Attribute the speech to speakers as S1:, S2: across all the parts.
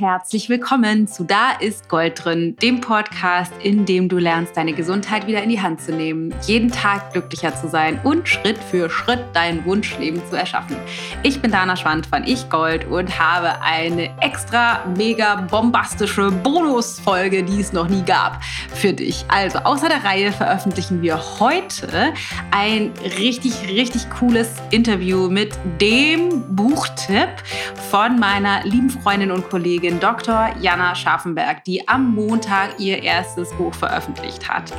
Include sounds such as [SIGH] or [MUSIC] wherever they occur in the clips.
S1: Herzlich willkommen zu Da ist Gold drin, dem Podcast, in dem du lernst, deine Gesundheit wieder in die Hand zu nehmen, jeden Tag glücklicher zu sein und Schritt für Schritt dein Wunschleben zu erschaffen. Ich bin Dana Schwand von Ich Gold und habe eine extra mega bombastische Bonusfolge, die es noch nie gab, für dich. Also außer der Reihe veröffentlichen wir heute ein richtig, richtig cooles Interview mit dem Buchtipp von meiner lieben Freundin und Kollegin Kollegin Dr. Jana Scharfenberg, die am Montag ihr erstes Buch veröffentlicht hat.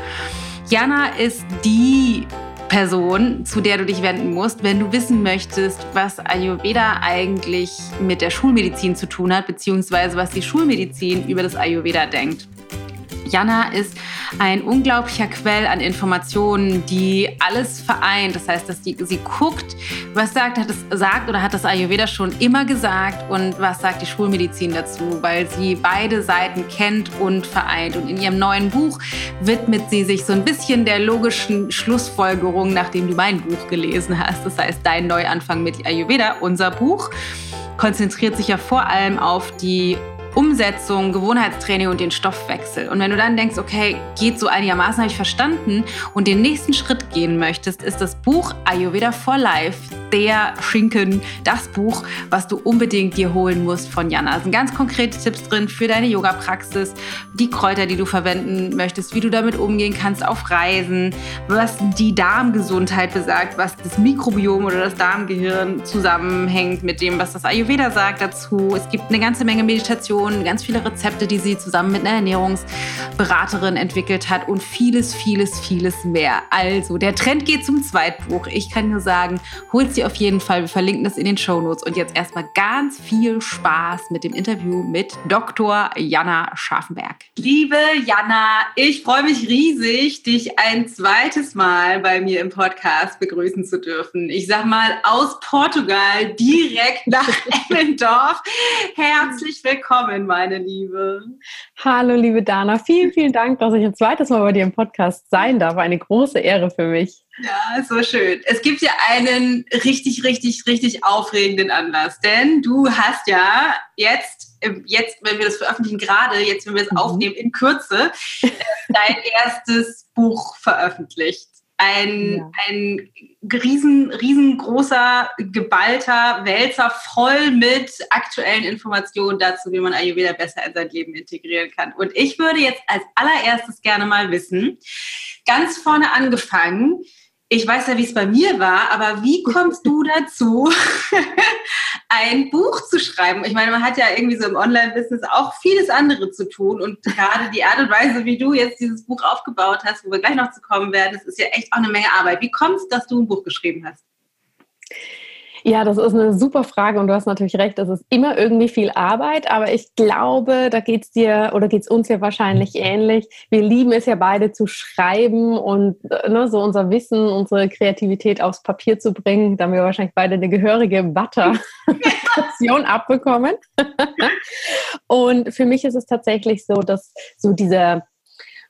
S1: Jana ist die Person, zu der du dich wenden musst, wenn du wissen möchtest, was Ayurveda eigentlich mit der Schulmedizin zu tun hat, beziehungsweise was die Schulmedizin über das Ayurveda denkt. Jana ist ein unglaublicher Quell an Informationen, die alles vereint. Das heißt, dass die, sie guckt, was sagt, hat es sagt oder hat das Ayurveda schon immer gesagt und was sagt die Schulmedizin dazu, weil sie beide Seiten kennt und vereint. Und in ihrem neuen Buch widmet sie sich so ein bisschen der logischen Schlussfolgerung, nachdem du mein Buch gelesen hast. Das heißt, dein Neuanfang mit Ayurveda, unser Buch konzentriert sich ja vor allem auf die Umsetzung, Gewohnheitstraining und den Stoffwechsel. Und wenn du dann denkst, okay, geht so einigermaßen, habe ich verstanden und den nächsten Schritt gehen möchtest, ist das Buch Ayurveda for Life, der Schinken, das Buch, was du unbedingt dir holen musst von Jana. Es sind ganz konkrete Tipps drin für deine Yoga-Praxis, die Kräuter, die du verwenden möchtest, wie du damit umgehen kannst auf Reisen, was die Darmgesundheit besagt, was das Mikrobiom oder das Darmgehirn zusammenhängt mit dem, was das Ayurveda sagt dazu. Es gibt eine ganze Menge Meditation Kombinationen, ganz viele Rezepte, die sie zusammen mit einer Ernährungsberaterin entwickelt hat und vieles, vieles, vieles mehr. Also, der Trend geht zum Zweitbuch. Ich kann nur sagen, holt sie auf jeden Fall. Wir verlinken das in den Show Notes. Und jetzt erstmal ganz viel Spaß mit dem Interview mit Dr. Jana Scharfenberg. Liebe Jana, ich freue mich riesig, dich ein zweites Mal bei mir im Podcast begrüßen zu dürfen. Ich sag mal aus Portugal direkt nach Emmendorf. Herzlich willkommen willkommen, meine Liebe.
S2: Hallo, liebe Dana. Vielen, vielen Dank, dass ich ein zweites Mal bei dir im Podcast sein darf. Eine große Ehre für mich.
S1: Ja, so schön. Es gibt ja einen richtig, richtig, richtig aufregenden Anlass, denn du hast ja jetzt, jetzt, wenn wir das veröffentlichen, gerade jetzt, wenn wir es mhm. aufnehmen, in Kürze, äh, dein erstes Buch veröffentlicht ein, ja. ein riesen, riesengroßer, geballter Wälzer voll mit aktuellen Informationen dazu, wie man Ayurveda besser in sein Leben integrieren kann. Und ich würde jetzt als allererstes gerne mal wissen, ganz vorne angefangen, ich weiß ja, wie es bei mir war, aber wie kommst du dazu, [LAUGHS] ein Buch zu schreiben? Ich meine, man hat ja irgendwie so im Online-Business auch vieles andere zu tun und gerade die Art und Weise, wie du jetzt dieses Buch aufgebaut hast, wo wir gleich noch zu kommen werden, das ist ja echt auch eine Menge Arbeit. Wie kommt es, dass du ein Buch geschrieben hast?
S2: Ja, das ist eine super Frage und du hast natürlich recht, es ist immer irgendwie viel Arbeit, aber ich glaube, da geht es dir oder geht es uns ja wahrscheinlich ähnlich. Wir lieben es ja beide zu schreiben und äh, ne, so unser Wissen, unsere Kreativität aufs Papier zu bringen. Da haben wir wahrscheinlich beide eine gehörige Butter-Portion [LAUGHS] abbekommen. und für mich ist es tatsächlich so, dass so dieser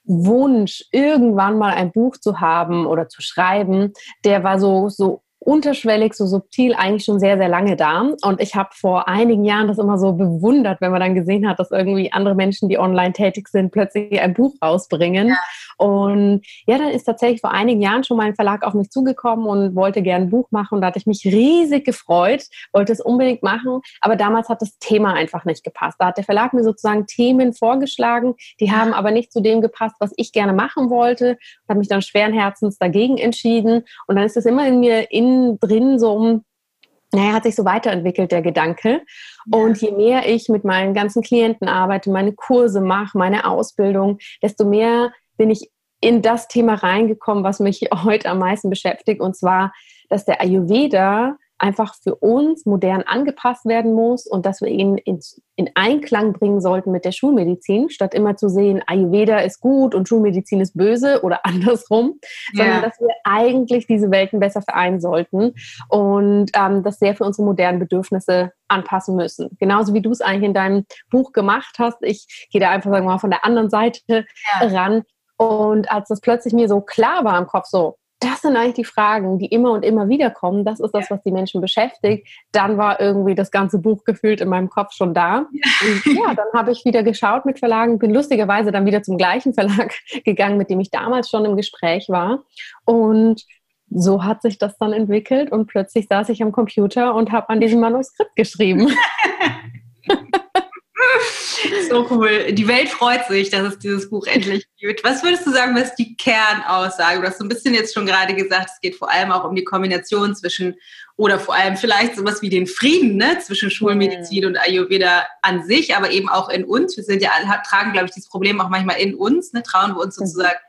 S2: Wunsch, irgendwann mal ein Buch zu haben oder zu schreiben, der war so, so unterschwellig, so subtil eigentlich schon sehr, sehr lange da. Und ich habe vor einigen Jahren das immer so bewundert, wenn man dann gesehen hat, dass irgendwie andere Menschen, die online tätig sind, plötzlich ein Buch rausbringen. Ja. Und ja, dann ist tatsächlich vor einigen Jahren schon mein Verlag auf mich zugekommen und wollte gerne ein Buch machen. Und da hatte ich mich riesig gefreut, wollte es unbedingt machen. Aber damals hat das Thema einfach nicht gepasst. Da hat der Verlag mir sozusagen Themen vorgeschlagen, die haben aber nicht zu dem gepasst, was ich gerne machen wollte. Ich habe mich dann schweren Herzens dagegen entschieden. Und dann ist es immer in mir in innen drin so um, naja, hat sich so weiterentwickelt, der Gedanke. Und je mehr ich mit meinen ganzen Klienten arbeite, meine Kurse mache, meine Ausbildung, desto mehr bin ich in das Thema reingekommen, was mich [LAUGHS] heute am meisten beschäftigt. Und zwar, dass der Ayurveda einfach für uns modern angepasst werden muss und dass wir ihn in, in, Einklang bringen sollten mit der Schulmedizin, statt immer zu sehen, Ayurveda ist gut und Schulmedizin ist böse oder [LAUGHS] andersrum, ja. sondern dass wir eigentlich diese Welten besser vereinen sollten und ähm, das sehr für unsere modernen Bedürfnisse anpassen müssen. Genauso wie du es eigentlich in deinem Buch gemacht hast. Ich gehe da einfach sagen wir mal von der anderen Seite ja. ran. Und als das plötzlich mir so klar war im Kopf, so, das sind eigentlich die Fragen, die immer und immer wieder kommen. Das ist das, was die Menschen beschäftigt. Dann war irgendwie das ganze Buch gefühlt in meinem Kopf schon da. Und ja, dann habe ich wieder geschaut mit Verlagen, bin lustigerweise dann wieder zum gleichen Verlag [LAUGHS] gegangen, mit dem ich damals schon im Gespräch war. Und so hat sich das dann entwickelt und plötzlich saß ich am Computer und habe an diesem Manuskript geschrieben. [LAUGHS] [LAUGHS]
S1: So cool. Die Welt freut sich, dass es dieses Buch endlich gibt. Was würdest du sagen, was die Kernaussage? Du hast so ein bisschen jetzt schon gerade gesagt, es geht vor allem auch um die Kombination zwischen oder vor allem vielleicht sowas wie den Frieden ne, zwischen Schulmedizin und Ayurveda an sich, aber eben auch in uns. Wir sind ja tragen, glaube ich, dieses Problem auch manchmal in uns. Ne, trauen wir uns mhm. sozusagen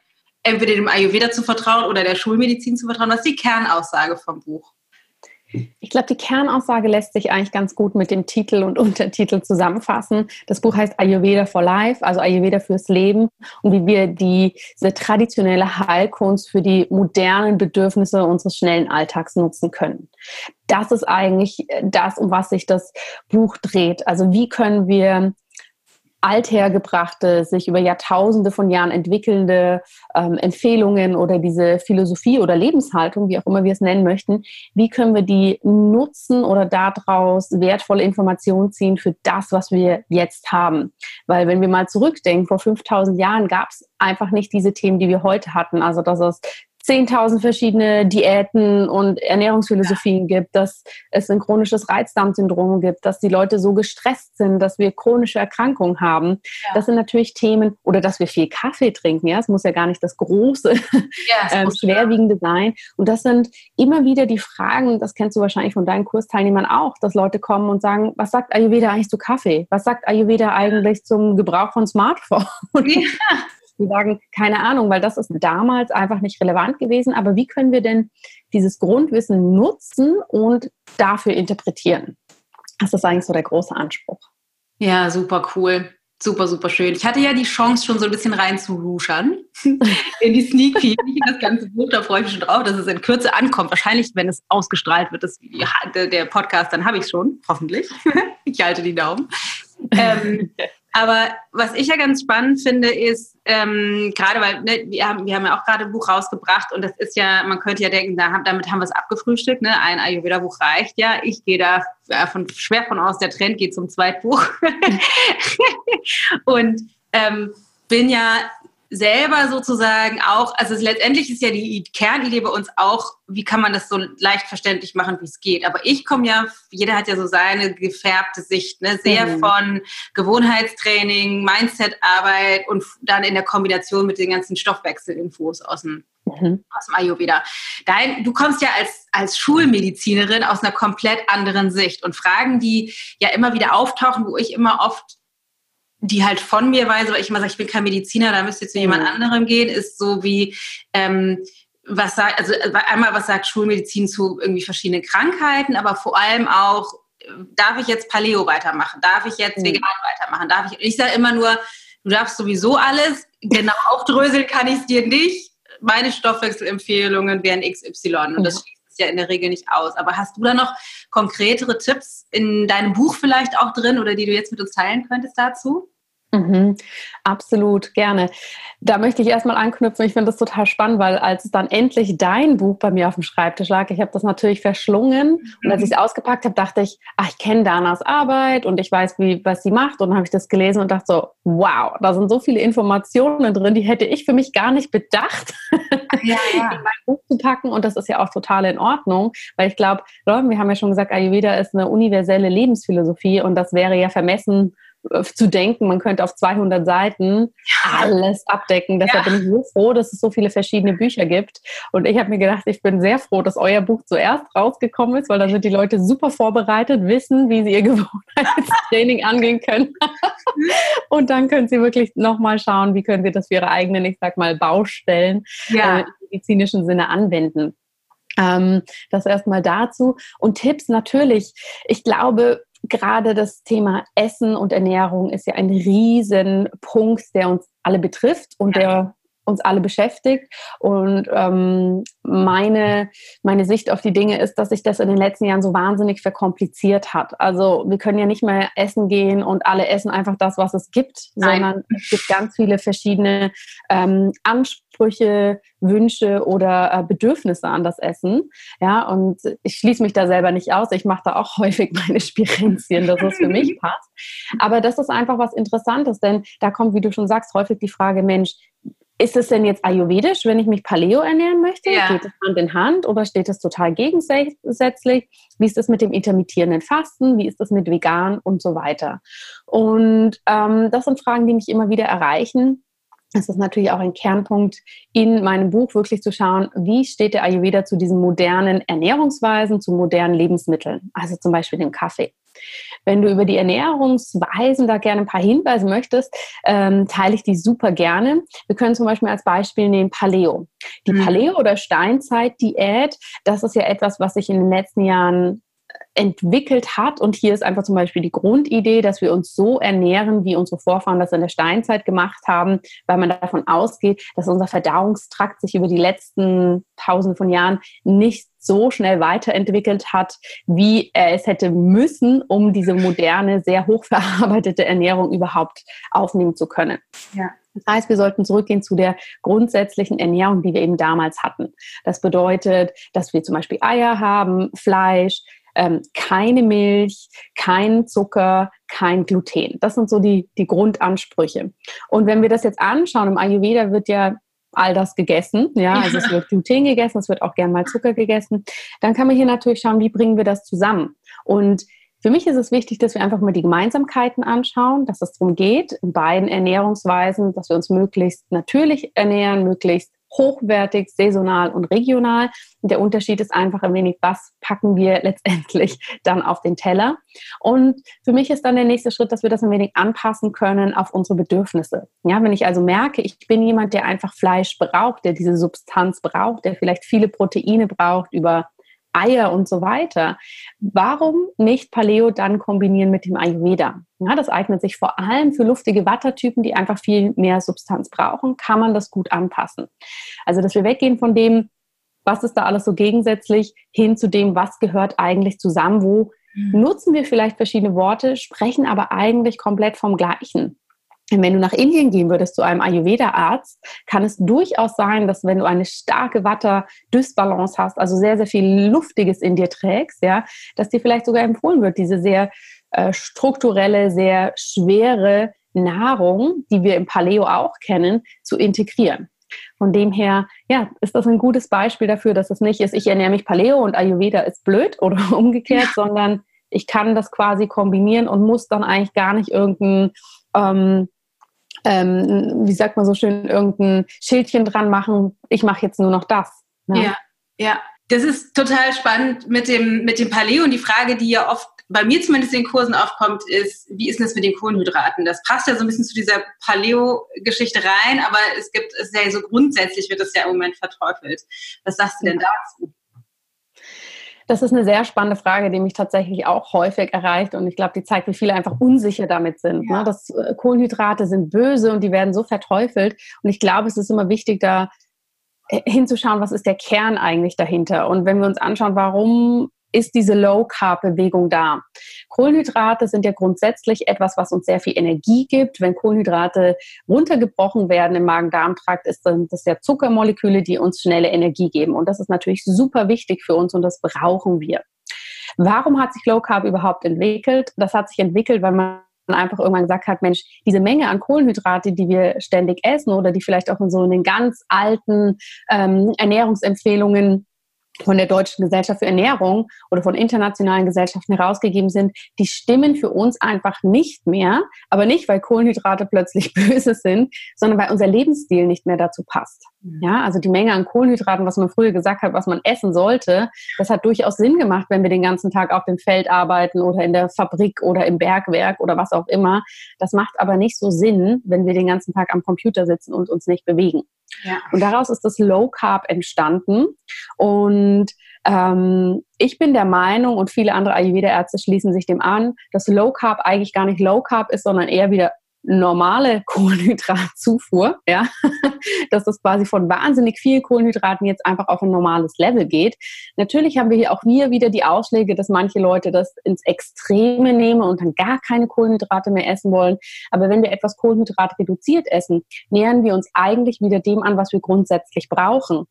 S1: entweder dem Ayurveda zu vertrauen oder der Schulmedizin zu vertrauen. Was ist die Kernaussage vom Buch?
S2: Ich glaube, die Kernaussage lässt sich eigentlich ganz gut mit dem Titel und [LAUGHS] Untertitel zusammenfassen. Das Buch heißt Ayurveda for Life, also Ayurveda fürs Leben und wie wir diese traditionelle Heilkunst für die modernen Bedürfnisse unseres schnellen Alltags nutzen können. Das ist eigentlich das, um was sich das Buch dreht. Also wie können wir althergebrachte, sich über Jahrtausende von Jahren entwickelnde ähm, Empfehlungen oder diese Philosophie oder Lebenshaltung, wie auch immer wir es nennen möchten, wie können wir die nutzen oder daraus wertvolle Informationen ziehen für das, was wir jetzt haben? Weil wenn wir mal zurückdenken, vor 5000 Jahren gab es einfach nicht diese Themen, die wir heute hatten. Also dass es 10.000 verschiedene Diäten und Ernährungsphilosophien ja. gibt, dass es ein chronisches Reizdarmsyndrom gibt, dass die Leute so gestresst sind, dass wir chronische Erkrankungen haben. Ja. Das sind natürlich Themen, oder dass wir viel Kaffee trinken. Ja, es muss ja gar nicht das große, ja, [LAUGHS] ähm, schwerwiegende sein. Und das sind immer wieder die Fragen, das kennst du wahrscheinlich von deinen Kursteilnehmern auch, dass Leute kommen und sagen, was sagt Ayurveda eigentlich zu Kaffee? Was sagt Ayurveda eigentlich zum Gebrauch von Smartphones? [LAUGHS] Die sagen, keine Ahnung, weil das ist damals einfach nicht relevant gewesen. Aber wie können wir denn dieses Grundwissen nutzen und dafür interpretieren? Das ist eigentlich so der große Anspruch.
S1: Ja, super cool. Super, super schön. Ich hatte ja die Chance, schon so ein bisschen reinzuruschern [LAUGHS] in die Sneak Peek, in das ganze Buch. Da freue ich mich schon drauf, dass es in Kürze ankommt. Wahrscheinlich, wenn es ausgestrahlt wird, das, der Podcast, dann habe ich es schon, hoffentlich. [LAUGHS] ich halte die Daumen. Ähm, aber was ich ja ganz spannend finde, ist, ähm, gerade weil ne, wir, haben, wir haben ja auch gerade ein Buch rausgebracht und das ist ja, man könnte ja denken, da, damit haben wir es abgefrühstückt, ne? ein Ayurveda-Buch reicht ja. Ich gehe da von, schwer von aus, der Trend geht zum Zweitbuch. [LAUGHS] und ähm, bin ja selber sozusagen auch, also letztendlich ist ja die Kernidee bei uns auch, wie kann man das so leicht verständlich machen, wie es geht. Aber ich komme ja, jeder hat ja so seine gefärbte Sicht, ne? sehr mhm. von Gewohnheitstraining, Mindsetarbeit und dann in der Kombination mit den ganzen Stoffwechselinfos aus dem, mhm. aus dem Ayurveda. Dein, du kommst ja als, als Schulmedizinerin aus einer komplett anderen Sicht und Fragen, die ja immer wieder auftauchen, wo ich immer oft die halt von mir weise, weil ich immer sage, ich bin kein Mediziner, da müsst ihr zu jemand mhm. anderem gehen, ist so wie, ähm, was sagt, also äh, einmal, was sagt Schulmedizin zu irgendwie verschiedenen Krankheiten, aber vor allem auch, darf ich jetzt Paleo weitermachen? Darf ich jetzt mhm. vegan weitermachen? Darf ich, ich sage immer nur, du darfst sowieso alles, genau aufdröseln kann ich es dir nicht. Meine Stoffwechselempfehlungen wären XY und das schließt ja in der Regel nicht aus. Aber hast du da noch konkretere Tipps in deinem Buch vielleicht auch drin oder die du jetzt mit uns teilen könntest dazu?
S2: Mhm, absolut, gerne. Da möchte ich erstmal anknüpfen. Ich finde das total spannend, weil als dann endlich dein Buch bei mir auf dem Schreibtisch lag, ich habe das natürlich verschlungen und als ich es ausgepackt habe, dachte ich, ach, ich kenne Danas Arbeit und ich weiß, wie, was sie macht und dann habe ich das gelesen und dachte so, wow, da sind so viele Informationen drin, die hätte ich für mich gar nicht bedacht, ja, [LAUGHS] ja. in mein Buch zu packen und das ist ja auch total in Ordnung, weil ich glaube, wir haben ja schon gesagt, Ayurveda ist eine universelle Lebensphilosophie und das wäre ja vermessen, zu denken, man könnte auf 200 Seiten alles abdecken. Deshalb ja. bin ich so froh, dass es so viele verschiedene Bücher gibt. Und ich habe mir gedacht, ich bin sehr froh, dass euer Buch zuerst rausgekommen ist, weil da sind die Leute super vorbereitet, wissen, wie sie ihr [LAUGHS] Gewohnheitstraining angehen können. [LAUGHS] Und dann können sie wirklich nochmal schauen, wie können sie das für ihre eigenen, ich sag mal, Baustellen ja. äh, im medizinischen Sinne anwenden. Ähm, das erstmal dazu. Und Tipps natürlich. Ich glaube, gerade das Thema Essen und Ernährung ist ja ein Riesenpunkt, der uns alle betrifft und der uns alle beschäftigt. Und ähm, meine, meine Sicht auf die Dinge ist, dass sich das in den letzten Jahren so wahnsinnig verkompliziert hat. Also wir können ja nicht mehr essen gehen und alle essen einfach das, was es gibt, Nein. sondern es gibt ganz viele verschiedene ähm, Ansprüche, Wünsche oder äh, Bedürfnisse an das Essen. Ja, und ich schließe mich da selber nicht aus. Ich mache da auch [LAUGHS] häufig meine Spirenzien, dass es für mich [LAUGHS] passt. Aber das ist einfach was Interessantes, denn da kommt, wie du schon sagst, häufig die Frage, Mensch, ist es denn jetzt ayurvedisch, wenn ich mich Paleo ernähren möchte? Ja. Geht es Hand in Hand oder steht es total gegensätzlich? Wie ist es mit dem intermittierenden Fasten? Wie ist es mit vegan und so weiter? Und ähm, das sind Fragen, die mich immer wieder erreichen. Es ist natürlich auch ein Kernpunkt in meinem Buch, wirklich zu schauen, wie steht der Ayurveda zu diesen modernen Ernährungsweisen, zu modernen Lebensmitteln, also zum Beispiel dem Kaffee. Wenn du über die Ernährungsweisen da gerne ein paar Hinweise möchtest, ähm, teile ich die super gerne. Wir können zum Beispiel als Beispiel nehmen Paleo. Die mhm. Paleo- oder Steinzeit-Diät, das ist ja etwas, was sich in den letzten Jahren entwickelt hat. Und hier ist einfach zum Beispiel die Grundidee, dass wir uns so ernähren, wie unsere Vorfahren das in der Steinzeit gemacht haben, weil man davon ausgeht, dass unser Verdauungstrakt sich über die letzten tausend von Jahren nicht so schnell weiterentwickelt hat, wie er es hätte müssen, um diese moderne, sehr hochverarbeitete Ernährung überhaupt aufnehmen zu können. Ja. Das heißt, wir sollten zurückgehen zu der grundsätzlichen Ernährung, die wir eben damals hatten. Das bedeutet, dass wir zum Beispiel Eier haben, Fleisch, ähm, keine Milch, kein Zucker, kein Gluten. Das sind so die, die Grundansprüche. Und wenn wir das jetzt anschauen, im Ayurveda wird ja all das gegessen. Ja, also es wird Gluten gegessen, es wird auch gern mal Zucker gegessen. Dann kann man hier natürlich schauen, wie bringen wir das zusammen. Und für mich ist es wichtig, dass wir einfach mal die Gemeinsamkeiten anschauen, dass es darum geht, in beiden Ernährungsweisen, dass wir uns möglichst natürlich ernähren, möglichst hochwertig, saisonal und regional. Der Unterschied ist einfach ein wenig, was packen wir [LAUGHS] letztendlich dann auf den Teller. Und für mich ist dann der nächste Schritt, dass wir das ein wenig anpassen können auf unsere Bedürfnisse. Ja, wenn ich also merke, ich bin jemand, der einfach Fleisch braucht, der diese Substanz braucht, der vielleicht viele Proteine braucht über Eier und so weiter. Warum nicht Paleo dann kombinieren mit dem Ayurveda? Ja, das eignet sich vor allem für luftige Wattertypen, die einfach viel mehr Substanz brauchen, kann man das gut anpassen. Also, dass wir weggehen von dem, was ist da alles so gegensätzlich, hin zu dem, was gehört eigentlich zusammen, wo mhm. nutzen wir vielleicht verschiedene Worte, sprechen aber eigentlich komplett vom Gleichen. Wenn du nach Indien gehen würdest zu einem Ayurveda-Arzt, kann es durchaus sein, dass wenn du eine starke Watter-Dysbalance hast, also sehr, sehr viel Luftiges in dir trägst, ja, dass dir vielleicht sogar empfohlen wird, diese sehr äh, strukturelle, sehr schwere Nahrung, die wir im Paleo auch kennen, zu integrieren. Von dem her, ja, ist das ein gutes Beispiel dafür, dass es nicht ist, ich ernähre mich Paleo und Ayurveda ist blöd oder [LAUGHS] umgekehrt, ja. sondern ich kann das quasi kombinieren und muss dann eigentlich gar nicht irgendein ähm, ähm, wie sagt man so schön, irgendein Schildchen dran machen, ich mache jetzt nur noch das.
S1: Ne? Ja, ja. Das ist total spannend mit dem, mit dem Paleo und die Frage, die ja oft bei mir zumindest in den Kursen aufkommt, ist, wie ist denn das mit den Kohlenhydraten? Das passt ja so ein bisschen zu dieser Paleo-Geschichte rein, aber es gibt es ja so grundsätzlich wird das ja im Moment verteufelt. Was sagst du denn dazu?
S2: Das ist eine sehr spannende Frage, die mich tatsächlich auch häufig erreicht. Und ich glaube, die zeigt, wie viele einfach unsicher damit sind. Ne? Ja. Ne? Dass äh, Kohlenhydrate sind böse und die werden so verteufelt. Und ich glaube, es ist immer wichtig, da äh, hinzuschauen, was ist der Kern eigentlich dahinter. Und wenn wir uns anschauen, warum ist diese Low-Carb-Bewegung da. Kohlenhydrate sind ja grundsätzlich etwas, was uns sehr viel Energie gibt. Wenn Kohlenhydrate runtergebrochen werden im Magen-Darm-Trakt, sind das ja Zuckermoleküle, die uns schnelle Energie geben. Und das ist natürlich super wichtig für uns und das brauchen wir. Warum hat sich Low Carb überhaupt entwickelt? Das hat sich entwickelt, weil man einfach irgendwann gesagt hat, Mensch, diese Menge an Kohlenhydrate, die wir ständig essen oder die vielleicht auch in so in ganz alten ähm, Ernährungsempfehlungen von der Deutschen Gesellschaft für Ernährung oder von internationalen Gesellschaften herausgegeben sind, die stimmen für uns einfach nicht mehr. Aber nicht, weil Kohlenhydrate plötzlich [LAUGHS] böse sind, sondern weil unser Lebensstil nicht mehr dazu passt. Mhm. Ja, also die Menge an Kohlenhydraten, was man früher gesagt hat, was man essen sollte, das hat durchaus Sinn gemacht, wenn wir den ganzen Tag auf dem Feld arbeiten oder in der Fabrik oder im Bergwerk oder was auch immer. Das macht aber nicht so Sinn, wenn wir den ganzen Tag am Computer sitzen und uns nicht bewegen. Ja. Und daraus ist das Low Carb entstanden. Und ähm, ich bin der Meinung, und viele andere Ayurveda-Ärzte schließen sich dem an, dass Low Carb eigentlich gar nicht Low Carb ist, sondern eher wieder normale [LAUGHS] Kohlenhydratzufuhr, ja, [LAUGHS] dass das quasi von wahnsinnig viel Kohlenhydraten jetzt einfach auf ein normales Level geht. Natürlich haben wir hier auch hier wieder die Ausschläge, dass manche Leute das ins Extreme nehmen und dann gar keine Kohlenhydrate mehr essen wollen. Aber wenn wir etwas Kohlenhydrat reduziert essen, nähern wir uns eigentlich wieder dem an, was wir grundsätzlich brauchen.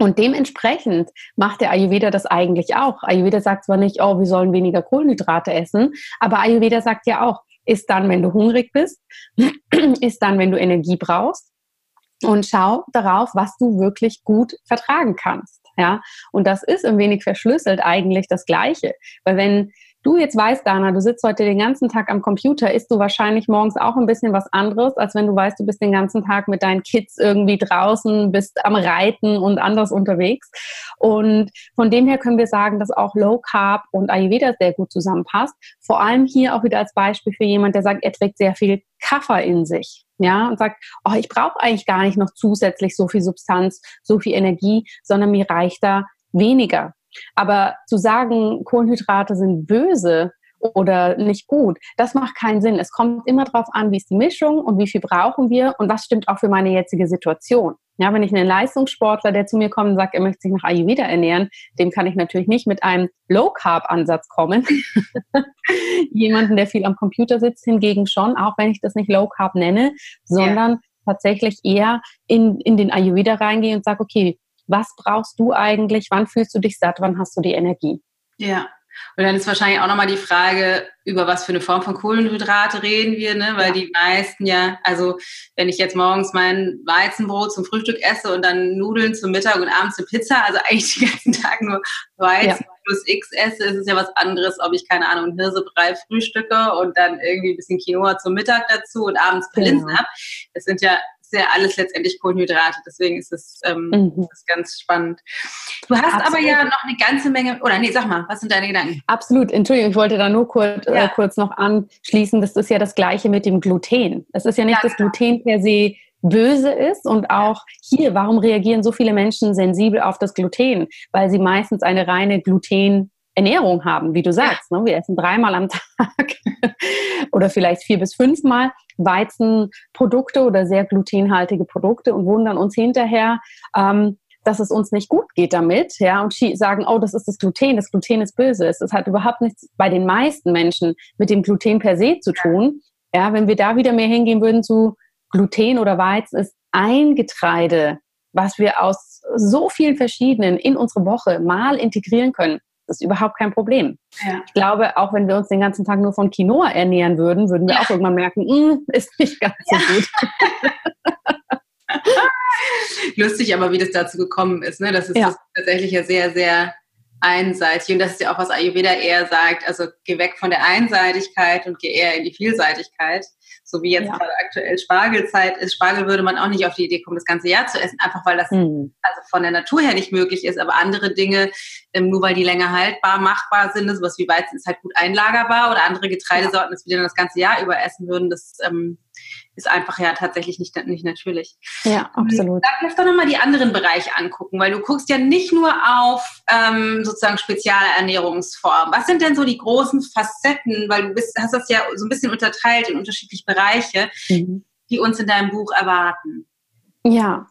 S2: Und dementsprechend macht der Ayurveda das eigentlich auch. Ayurveda sagt zwar nicht, oh, wir sollen weniger Kohlenhydrate essen, aber Ayurveda sagt ja auch, ist dann, wenn du hungrig bist, [CLEARS THROAT] ist dann, wenn du Energie brauchst. Und schau darauf, was du wirklich gut vertragen kannst. Ja, und das ist ein wenig verschlüsselt eigentlich das Gleiche. Weil wenn du jetzt weißt, Dana, du sitzt heute den ganzen Tag am Computer, isst du wahrscheinlich morgens auch ein bisschen was anderes, als wenn du weißt, du bist den ganzen Tag mit deinen Kids irgendwie draußen, bist am Reiten und anders unterwegs. Und von dem her können wir sagen, dass auch Low Carb und Ayurveda sehr gut zusammenpasst. Vor allem hier auch wieder als Beispiel für jemand, der sagt, er trägt sehr viel Kaffer in sich. Ja, und sagt, oh, ich brauche eigentlich gar nicht noch zusätzlich so viel Substanz, so viel Energie, sondern mir reicht da weniger. Aber zu sagen, Kohlenhydrate sind böse oder nicht gut, das macht keinen Sinn. Es kommt immer darauf an, wie ist die Mischung und wie viel brauchen wir und was stimmt auch für meine jetzige Situation. Ja, wenn ich einen Leistungssportler, der zu mir kommt und sagt, er möchte sich nach Ayurveda ernähren, dem kann ich natürlich nicht mit einem Low-Carb-Ansatz kommen. [LAUGHS] Jemanden, der viel am Computer sitzt, hingegen schon, auch wenn ich das nicht Low-Carb nenne, sondern ja. tatsächlich eher in, in den Ayurveda reingehe und sage, okay, was brauchst du eigentlich, wann fühlst du dich satt, wann hast du die Energie.
S1: Ja, und dann ist wahrscheinlich auch nochmal die Frage, über was für eine Form von Kohlenhydrate reden wir, ne? weil ja. die meisten ja, also wenn ich jetzt morgens mein Weizenbrot zum Frühstück esse und dann Nudeln zum Mittag und abends eine Pizza, also eigentlich den ganzen Tag nur Weizen ja. plus X esse, ist es ja was anderes, ob ich, keine Ahnung, Hirsebrei frühstücke und dann irgendwie ein bisschen Quinoa zum Mittag dazu und abends Pelinsen genau. habe. Das sind ja ist ja alles letztendlich Kohlenhydrate. Deswegen ist es ähm, mhm. ist ganz spannend. Du hast Absolut. aber ja noch eine ganze Menge, oder nee, sag mal, was sind deine Gedanken?
S2: Absolut, Entschuldigung, ich wollte da nur kurz, äh, ja. äh, kurz noch anschließen, das ist ja das Gleiche mit dem Gluten. Es ist ja nicht, ja, dass genau. Gluten per se böse ist und auch hier, warum reagieren so viele Menschen sensibel auf das Gluten? Weil sie meistens eine reine Gluten Ernährung haben, wie du sagst. Ne? Wir essen dreimal am [LAUGHS] Tag oder vielleicht vier bis fünfmal Weizenprodukte oder sehr glutenhaltige Produkte und wundern uns hinterher, ähm, dass es uns nicht gut geht damit, ja, und sagen, oh, das ist das Gluten, das Gluten ist böse. Es hat überhaupt nichts bei den meisten Menschen mit dem Gluten per se zu tun. Ja, wenn wir da wieder mehr hingehen würden zu Gluten oder Weizen, ist ein Getreide, was wir aus so vielen verschiedenen in unsere Woche mal integrieren können. Das ist überhaupt kein Problem. Ja. Ich glaube, auch wenn wir uns den ganzen Tag nur von Quinoa ernähren würden, würden wir ja. auch irgendwann merken, mm, ist nicht ganz so gut. [LAUGHS]
S1: Lustig aber, wie das dazu gekommen ist. Ne? Das ist ja. das tatsächlich ja sehr, sehr einseitig. Und das ist ja auch, was Ayurveda eher sagt, also geh weg von der Einseitigkeit und geh eher in die Vielseitigkeit. So wie jetzt ja. gerade aktuell Spargelzeit ist. Spargel würde man auch nicht auf die Idee kommen, das ganze Jahr zu essen, einfach weil das mhm. also von der Natur her nicht möglich ist. Aber andere Dinge, ähm, nur weil die länger haltbar, machbar sind, sowas wie Weizen ist halt gut einlagerbar oder andere Getreidesorten, das wir dann das ganze Jahr über essen würden, das ähm, ist einfach ja tatsächlich nicht, nicht natürlich.
S2: Ja, absolut.
S1: Darf ich doch nochmal die anderen Bereiche angucken, weil du guckst ja nicht nur auf ähm, sozusagen spezielle Ernährungsformen. Was sind denn so die großen Facetten, weil du bist, hast das ja so ein bisschen unterteilt in unterschiedliche Bereiche, mhm. die uns in deinem Buch erwarten?
S2: Ja,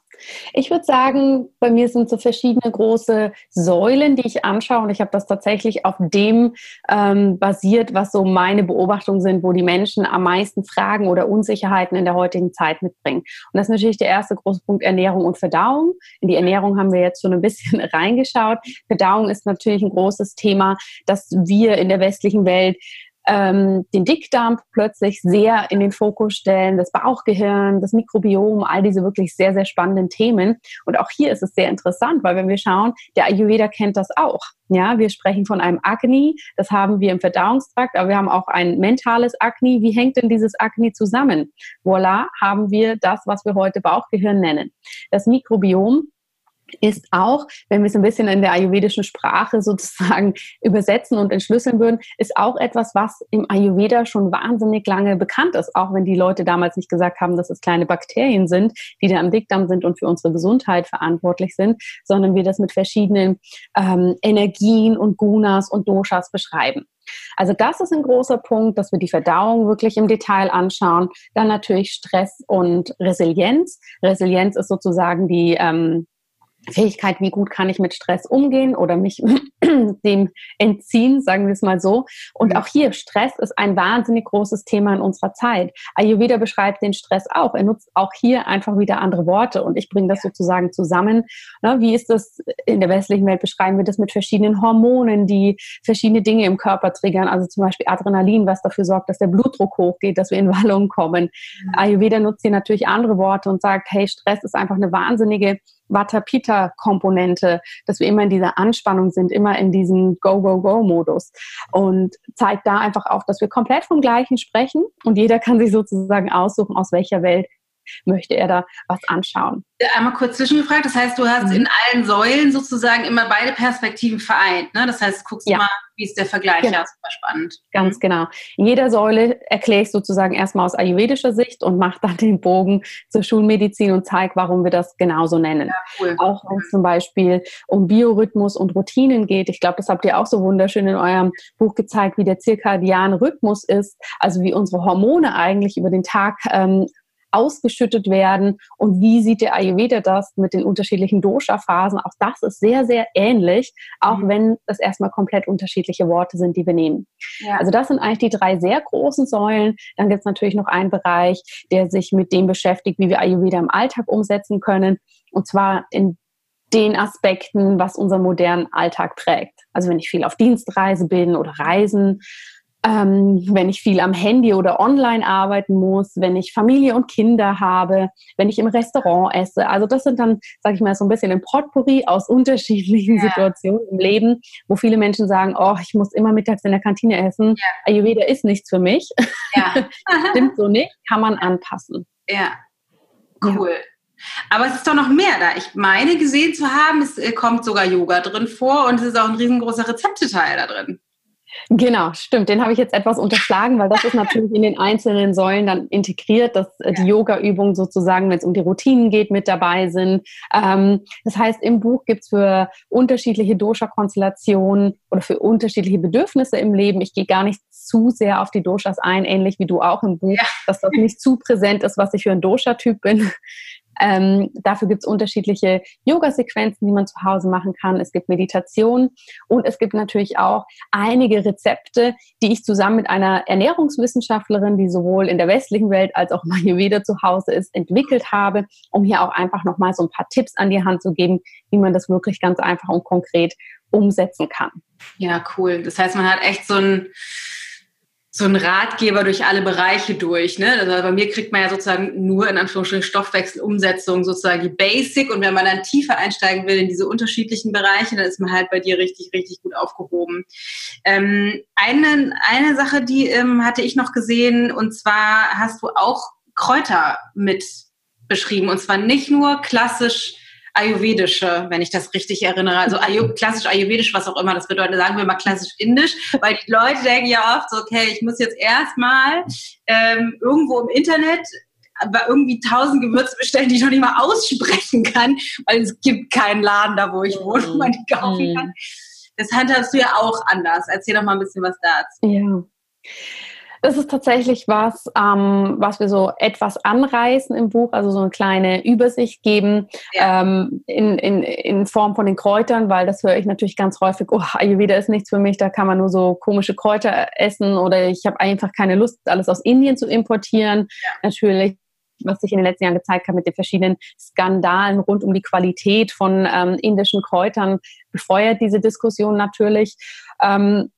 S2: ich würde sagen, bei mir sind so verschiedene große Säulen, die ich anschaue und ich habe das tatsächlich auf dem ähm, basiert, was so meine Beobachtungen sind, wo die Menschen am meisten Fragen oder Unsicherheiten in der heutigen Zeit mitbringen. Und das ist natürlich der erste große Punkt Ernährung und Verdauung. In die Ernährung haben wir jetzt schon ein bisschen [LAUGHS] reingeschaut. Verdauung ist natürlich ein großes Thema, das wir in der westlichen Welt ähm, den Dickdarm plötzlich sehr in den Fokus stellen, das Bauchgehirn, das Mikrobiom, all diese wirklich sehr, sehr spannenden Themen. Und auch hier ist es sehr interessant, weil wenn wir schauen, der Ayurveda kennt das auch. Ja, wir sprechen von einem Agni, das haben wir im Verdauungstrakt, aber wir haben auch ein mentales Agni. Wie hängt denn dieses Agni zusammen? Voila, haben wir das, was wir heute Bauchgehirn nennen. Das Mikrobiom ist auch, wenn wir es ein bisschen in der ayurvedischen Sprache sozusagen [LAUGHS] übersetzen und entschlüsseln würden, ist auch etwas, was im Ayurveda schon wahnsinnig lange bekannt ist, auch wenn die Leute damals nicht gesagt haben, dass es kleine Bakterien sind, die da im Dickdarm sind und für unsere Gesundheit verantwortlich sind, sondern wir das mit verschiedenen ähm, Energien und Gunas und Doshas beschreiben. Also das ist ein großer Punkt, dass wir die Verdauung wirklich im Detail anschauen. Dann natürlich Stress und Resilienz. Resilienz ist sozusagen die ähm, Fähigkeit, wie gut kann ich mit Stress umgehen oder mich [CLEARS THROAT] dem entziehen, sagen wir es mal so. Und auch hier, Stress ist ein wahnsinnig großes Thema in unserer Zeit. Ayurveda beschreibt den Stress auch. Er nutzt auch hier einfach wieder andere Worte und ich bringe das sozusagen zusammen. Wie ist das in der westlichen Welt? Beschreiben wir das mit verschiedenen Hormonen, die verschiedene Dinge im Körper triggern. Also zum Beispiel Adrenalin, was dafür sorgt, dass der Blutdruck hochgeht, dass wir in Wallung kommen. Ayurveda nutzt hier natürlich andere Worte und sagt, hey, Stress ist einfach eine wahnsinnige Vata-Pitta-Komponente, dass wir immer in dieser Anspannung sind, immer in diesem Go-Go-Go-Modus. Und zeigt da einfach auch, dass wir komplett vom Gleichen sprechen und jeder kann sich sozusagen aussuchen, aus welcher Welt möchte er da was anschauen.
S1: Einmal kurz zwischengefragt, das heißt, du hast mhm. in allen Säulen sozusagen immer beide Perspektiven vereint. Ne? Das heißt, guckst ja. mal, wie ist der Vergleich?
S2: Genau.
S1: Ja, super spannend.
S2: Ganz mhm. genau. In jeder Säule erkläre ich sozusagen erstmal aus ayurvedischer Sicht und mache dann den Bogen zur Schulmedizin und zeige, warum wir das genauso nennen. Ja, cool. Auch wenn es zum Beispiel um Biorhythmus und Routinen geht. Ich glaube, das habt ihr auch so wunderschön in eurem Buch gezeigt, wie der zirkadiane Rhythmus ist, also wie unsere Hormone eigentlich über den Tag ähm, ausgeschüttet werden und wie sieht der Ayurveda das mit den unterschiedlichen Dosha-Phasen. Auch das ist sehr, sehr ähnlich, auch mhm. wenn das erstmal komplett unterschiedliche Worte sind, die wir nehmen. Ja. Also das sind eigentlich die drei sehr großen Säulen. Dann gibt es natürlich noch einen Bereich, der sich mit dem beschäftigt, wie wir Ayurveda im Alltag umsetzen können. Und zwar in den Aspekten, was unseren modernen Alltag prägt. Also wenn ich viel auf Dienstreise bin oder Reisen, ähm, wenn ich viel am Handy oder online arbeiten muss, wenn ich Familie und Kinder habe, wenn ich im Restaurant esse. Also das sind dann, sage ich mal, so ein bisschen ein Potpourri aus [LAUGHS] unterschiedlichen ja. Situationen im Leben, wo viele Menschen sagen, oh, ich muss immer mittags in der Kantine essen. Ja. Ayurveda ist nichts für mich. Ja. [LAUGHS] Stimmt so nicht, kann man anpassen.
S1: Ja, cool. Aber es ist doch noch mehr da. Ich meine gesehen zu haben, es äh, kommt sogar Yoga drin vor und es ist auch ein riesengroßer Rezepteteil da drin.
S2: Genau, stimmt. Den habe ich jetzt etwas unterschlagen, weil das ist natürlich in den einzelnen Säulen dann integriert, dass äh, die Yoga-Übungen sozusagen, wenn es um die Routinen geht, mit dabei sind. Ähm, das heißt, im Buch gibt es für unterschiedliche Dosha-Konstellationen oder für unterschiedliche Bedürfnisse im Leben. Ich gehe gar nicht zu sehr auf die Doshas ein, ähnlich wie du auch im Buch, dass das nicht zu präsent ist, was ich für ein Dosha-Typ bin. Ähm, dafür gibt es unterschiedliche Yoga-Sequenzen, die man zu Hause machen kann. Es gibt Meditation und es gibt natürlich auch einige Rezepte, die ich zusammen mit einer Ernährungswissenschaftlerin, die sowohl in der westlichen Welt als auch im Ayurveda zu Hause ist, entwickelt habe, um hier auch einfach nochmal so ein paar Tipps an die Hand zu geben, wie man das wirklich ganz einfach und konkret umsetzen kann.
S1: Ja, cool. Das heißt, man hat echt so ein so ein Ratgeber durch alle Bereiche durch. Ne? Also bei mir kriegt man ja sozusagen nur in Anführungsstrichen Stoffwechselumsetzung sozusagen die Basic und wenn man dann tiefer einsteigen will in diese unterschiedlichen Bereiche, dann ist man halt bei dir richtig, richtig gut aufgehoben. Ähm, eine, eine Sache, die ähm, hatte ich noch gesehen und zwar hast du auch Kräuter mit beschrieben und zwar nicht nur klassisch ayurvedische, wenn ich das richtig erinnere. Also Ayu klassisch ayurvedisch, was auch immer das bedeutet, sagen wir mal klassisch indisch, weil die Leute denken ja oft so, okay, ich muss jetzt erstmal ähm, irgendwo im Internet aber irgendwie tausend Gewürze bestellen, die ich noch nicht mal aussprechen kann, weil es gibt keinen Laden da, wo ich wohne, wo man die kaufen mhm. kann. Das handhabst du ja auch anders. Erzähl doch mal ein bisschen was dazu.
S2: Ja. Das ist tatsächlich was, ähm, was wir so etwas anreißen im Buch, also so eine kleine Übersicht geben ja. ähm, in, in, in Form von den Kräutern, weil das höre ich natürlich ganz häufig, oh, Ayurveda ist nichts für mich, da kann man nur so komische Kräuter essen oder ich habe einfach keine Lust, alles aus Indien zu importieren. Ja. Natürlich was sich in den letzten Jahren gezeigt hat mit den verschiedenen Skandalen rund um die Qualität von ähm, indischen Kräutern, befeuert diese Diskussion natürlich. Ähm,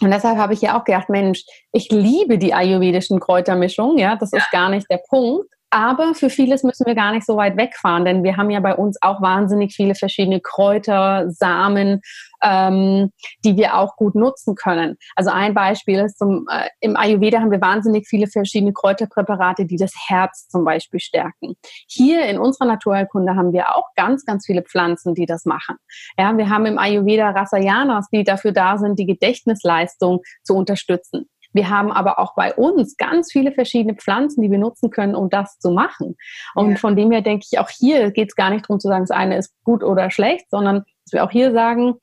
S2: und deshalb habe ich ja auch gedacht, Mensch, ich liebe die ayurvedischen Kräutermischungen, ja, das ja. ist gar nicht der Punkt. Aber für vieles müssen wir gar nicht so weit wegfahren, denn wir haben ja bei uns auch wahnsinnig viele verschiedene Kräuter, Samen, ähm, die wir auch gut nutzen können. Also ein Beispiel ist zum, äh, im Ayurveda haben wir wahnsinnig viele verschiedene Kräuterpräparate, die das Herz zum Beispiel stärken. Hier in unserer Naturheilkunde haben wir auch ganz, ganz viele Pflanzen, die das machen. Ja, wir haben im Ayurveda Rasayanas, die dafür da sind, die Gedächtnisleistung zu unterstützen. Wir haben aber auch bei uns ganz viele verschiedene Pflanzen, die wir nutzen können, um das zu machen. Und ja. von dem her denke ich, auch hier geht es gar nicht darum zu sagen, das eine ist gut oder schlecht, sondern dass wir auch hier sagen,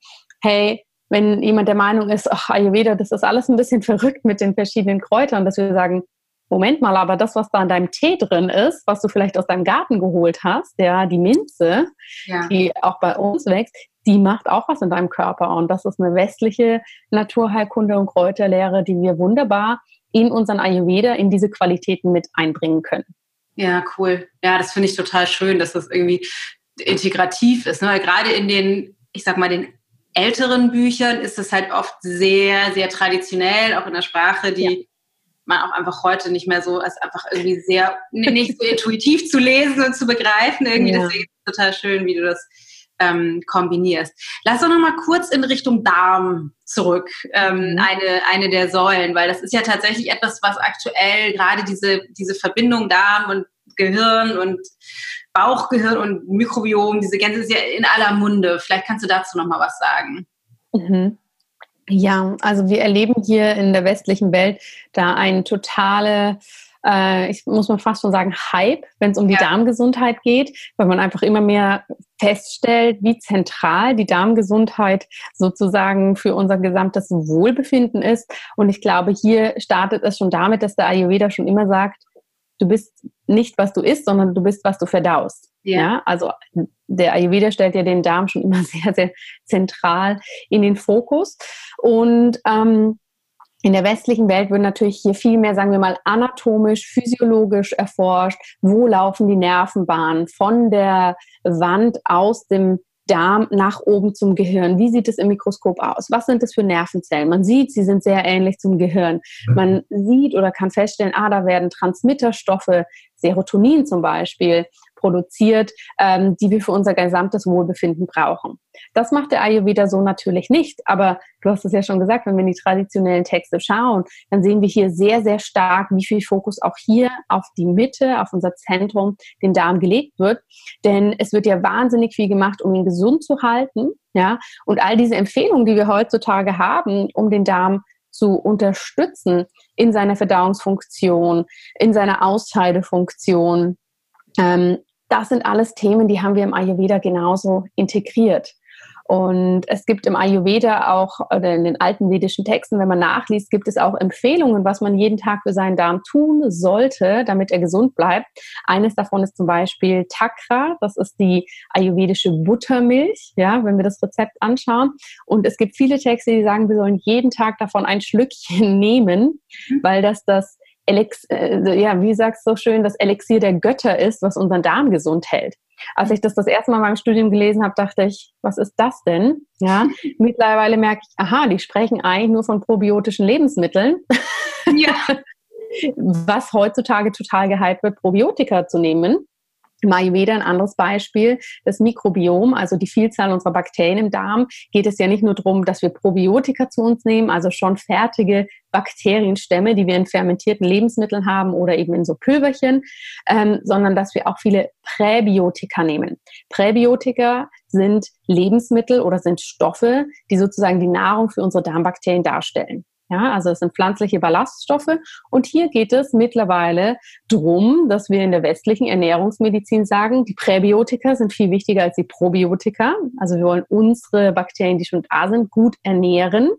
S2: hey, wenn jemand der Meinung ist, ach, Ayurveda, das ist alles ein bisschen [LAUGHS] verrückt mit den verschiedenen Kräutern, dass wir sagen, Moment mal, aber das, was da in deinem Tee drin ist, was du vielleicht aus deinem Garten geholt hast, ja, die Minze, ja. die auch bei uns wächst, die macht auch was in deinem Körper. Und das ist eine westliche Naturheilkunde und Kräuterlehre, die wir wunderbar in unseren Ayurveda in diese Qualitäten mit einbringen können.
S1: Ja, cool. Ja, das finde ich total schön, dass das irgendwie integrativ ist. Ne? Gerade in den, ich sag mal, den älteren Büchern ist es halt oft sehr, sehr traditionell, auch in der Sprache, die ja. Man auch einfach heute nicht mehr so, als einfach irgendwie sehr, nicht so intuitiv zu lesen und zu begreifen. Irgendwie, ja. deswegen ist es total schön, wie du das ähm, kombinierst. Lass doch noch mal kurz in Richtung Darm zurück, ähm, mhm. eine, eine der Säulen, weil das ist ja tatsächlich etwas, was aktuell gerade diese, diese Verbindung Darm und Gehirn und Bauchgehirn und Mikrobiom, diese Gänse ist ja in aller Munde. Vielleicht kannst du dazu noch mal was sagen.
S2: Mhm. Ja, also wir erleben hier in der westlichen Welt da eine totale äh, ich muss mal fast schon sagen, Hype, wenn es um die ja. Darmgesundheit geht, weil man einfach immer mehr feststellt, wie zentral die Darmgesundheit sozusagen für unser gesamtes Wohlbefinden ist. Und ich glaube, hier startet es schon damit, dass der Ayurveda schon immer sagt, du bist nicht, was du isst, sondern du bist, was du verdaust. Ja. ja. also der Ayurveda stellt ja den Darm schon immer [LAUGHS] sehr, sehr zentral in den Fokus. Und ähm, in der westlichen Welt wird natürlich hier viel mehr, sagen wir mal, anatomisch, physiologisch erforscht. Wo laufen die Nervenbahnen von der Wand aus dem Darm nach oben zum Gehirn. Wie sieht es im Mikroskop aus? Was sind das für Nervenzellen? Man sieht, sie sind sehr ähnlich zum Gehirn. Man sieht oder kann feststellen, ah, da werden Transmitterstoffe, Serotonin zum Beispiel, produziert, ähm, die wir für unser gesamtes Wohlbefinden brauchen. Das macht der Ayurveda so natürlich nicht, aber du hast es ja schon gesagt, wenn wir in die traditionellen Texte schauen, dann sehen wir hier sehr, sehr stark, wie viel Fokus auch hier auf die Mitte, auf unser Zentrum, den Darm gelegt wird. Denn es wird ja wahnsinnig viel gemacht, um ihn gesund zu halten. Ja, und all diese Empfehlungen, die wir heutzutage haben, um den Darm zu unterstützen in seiner Verdauungsfunktion, in seiner Ausscheidefunktion, ähm, das sind alles Themen, die haben wir im Ayurveda genauso integriert. Und es gibt im Ayurveda auch, oder in den alten vedischen Texten, wenn man nachliest, gibt es auch Empfehlungen, was man jeden Tag für seinen Darm tun sollte, damit er gesund bleibt. Eines davon ist zum Beispiel Takra, das ist die ayurvedische Buttermilch, ja, wenn wir das Rezept anschauen. Und es gibt viele Texte, die sagen, wir sollen jeden Tag davon ein Schlückchen [LAUGHS] nehmen, mhm. weil das das Elex äh, ja, wie sagst du so schön, das Elixier der Götter ist, was unseren Darm gesund hält. Als ich das das erste Mal in meinem Studium gelesen habe, dachte ich, was ist das denn? Ja, [LAUGHS] mittlerweile merke ich, aha, die sprechen eigentlich nur von probiotischen Lebensmitteln. Ja. [LAUGHS] was heutzutage total gehypt wird, Probiotika zu nehmen. Ayurveda ein anderes Beispiel, das Mikrobiom, also die Vielzahl unserer Bakterien im Darm, geht es ja nicht nur darum, dass wir Probiotika zu uns nehmen, also schon fertige Bakterienstämme, die wir in fermentierten Lebensmitteln haben oder eben in so Pülverchen, ähm, sondern dass wir auch viele Präbiotika nehmen. Präbiotika sind Lebensmittel oder sind Stoffe, die sozusagen die Nahrung für unsere Darmbakterien darstellen. Ja, also es sind pflanzliche Ballaststoffe. Und hier geht es mittlerweile darum, dass wir in der westlichen Ernährungsmedizin sagen, die Präbiotika sind viel wichtiger als die Probiotika. Also wir wollen unsere Bakterien, die schon da sind, gut ernähren.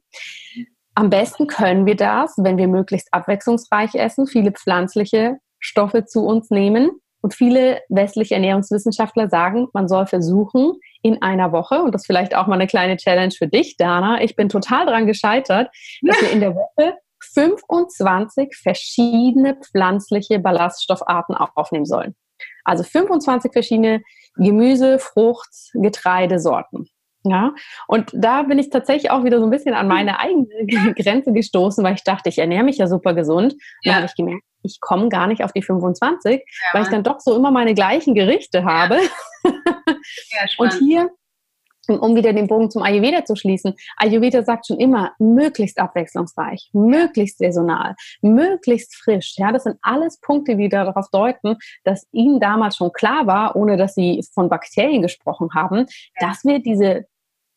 S2: Am besten können wir das, wenn wir möglichst abwechslungsreich essen, viele pflanzliche Stoffe zu uns nehmen. Und viele westliche Ernährungswissenschaftler sagen, man soll versuchen, in einer Woche, und das vielleicht auch mal eine kleine Challenge für dich, Dana, ich bin total daran gescheitert, dass wir in der Woche 25 verschiedene pflanzliche Ballaststoffarten aufnehmen sollen. Also 25 verschiedene Gemüse, Frucht, Getreidesorten. Ja, und da bin ich tatsächlich auch wieder so ein bisschen an meine eigene [LAUGHS] Grenze gestoßen, weil ich dachte, ich ernähre mich ja super gesund. Und ja. dann habe ich gemerkt, ich komme gar nicht auf die 25, ja, weil ich dann doch so immer meine gleichen Gerichte habe. Ja, [LAUGHS] und hier, um wieder den Bogen zum Ayurveda zu schließen, Ayurveda sagt schon immer, möglichst abwechslungsreich, möglichst saisonal, möglichst frisch. Ja, das sind alles Punkte, die darauf deuten, dass ihnen damals schon klar war, ohne dass sie von Bakterien gesprochen haben, dass wir diese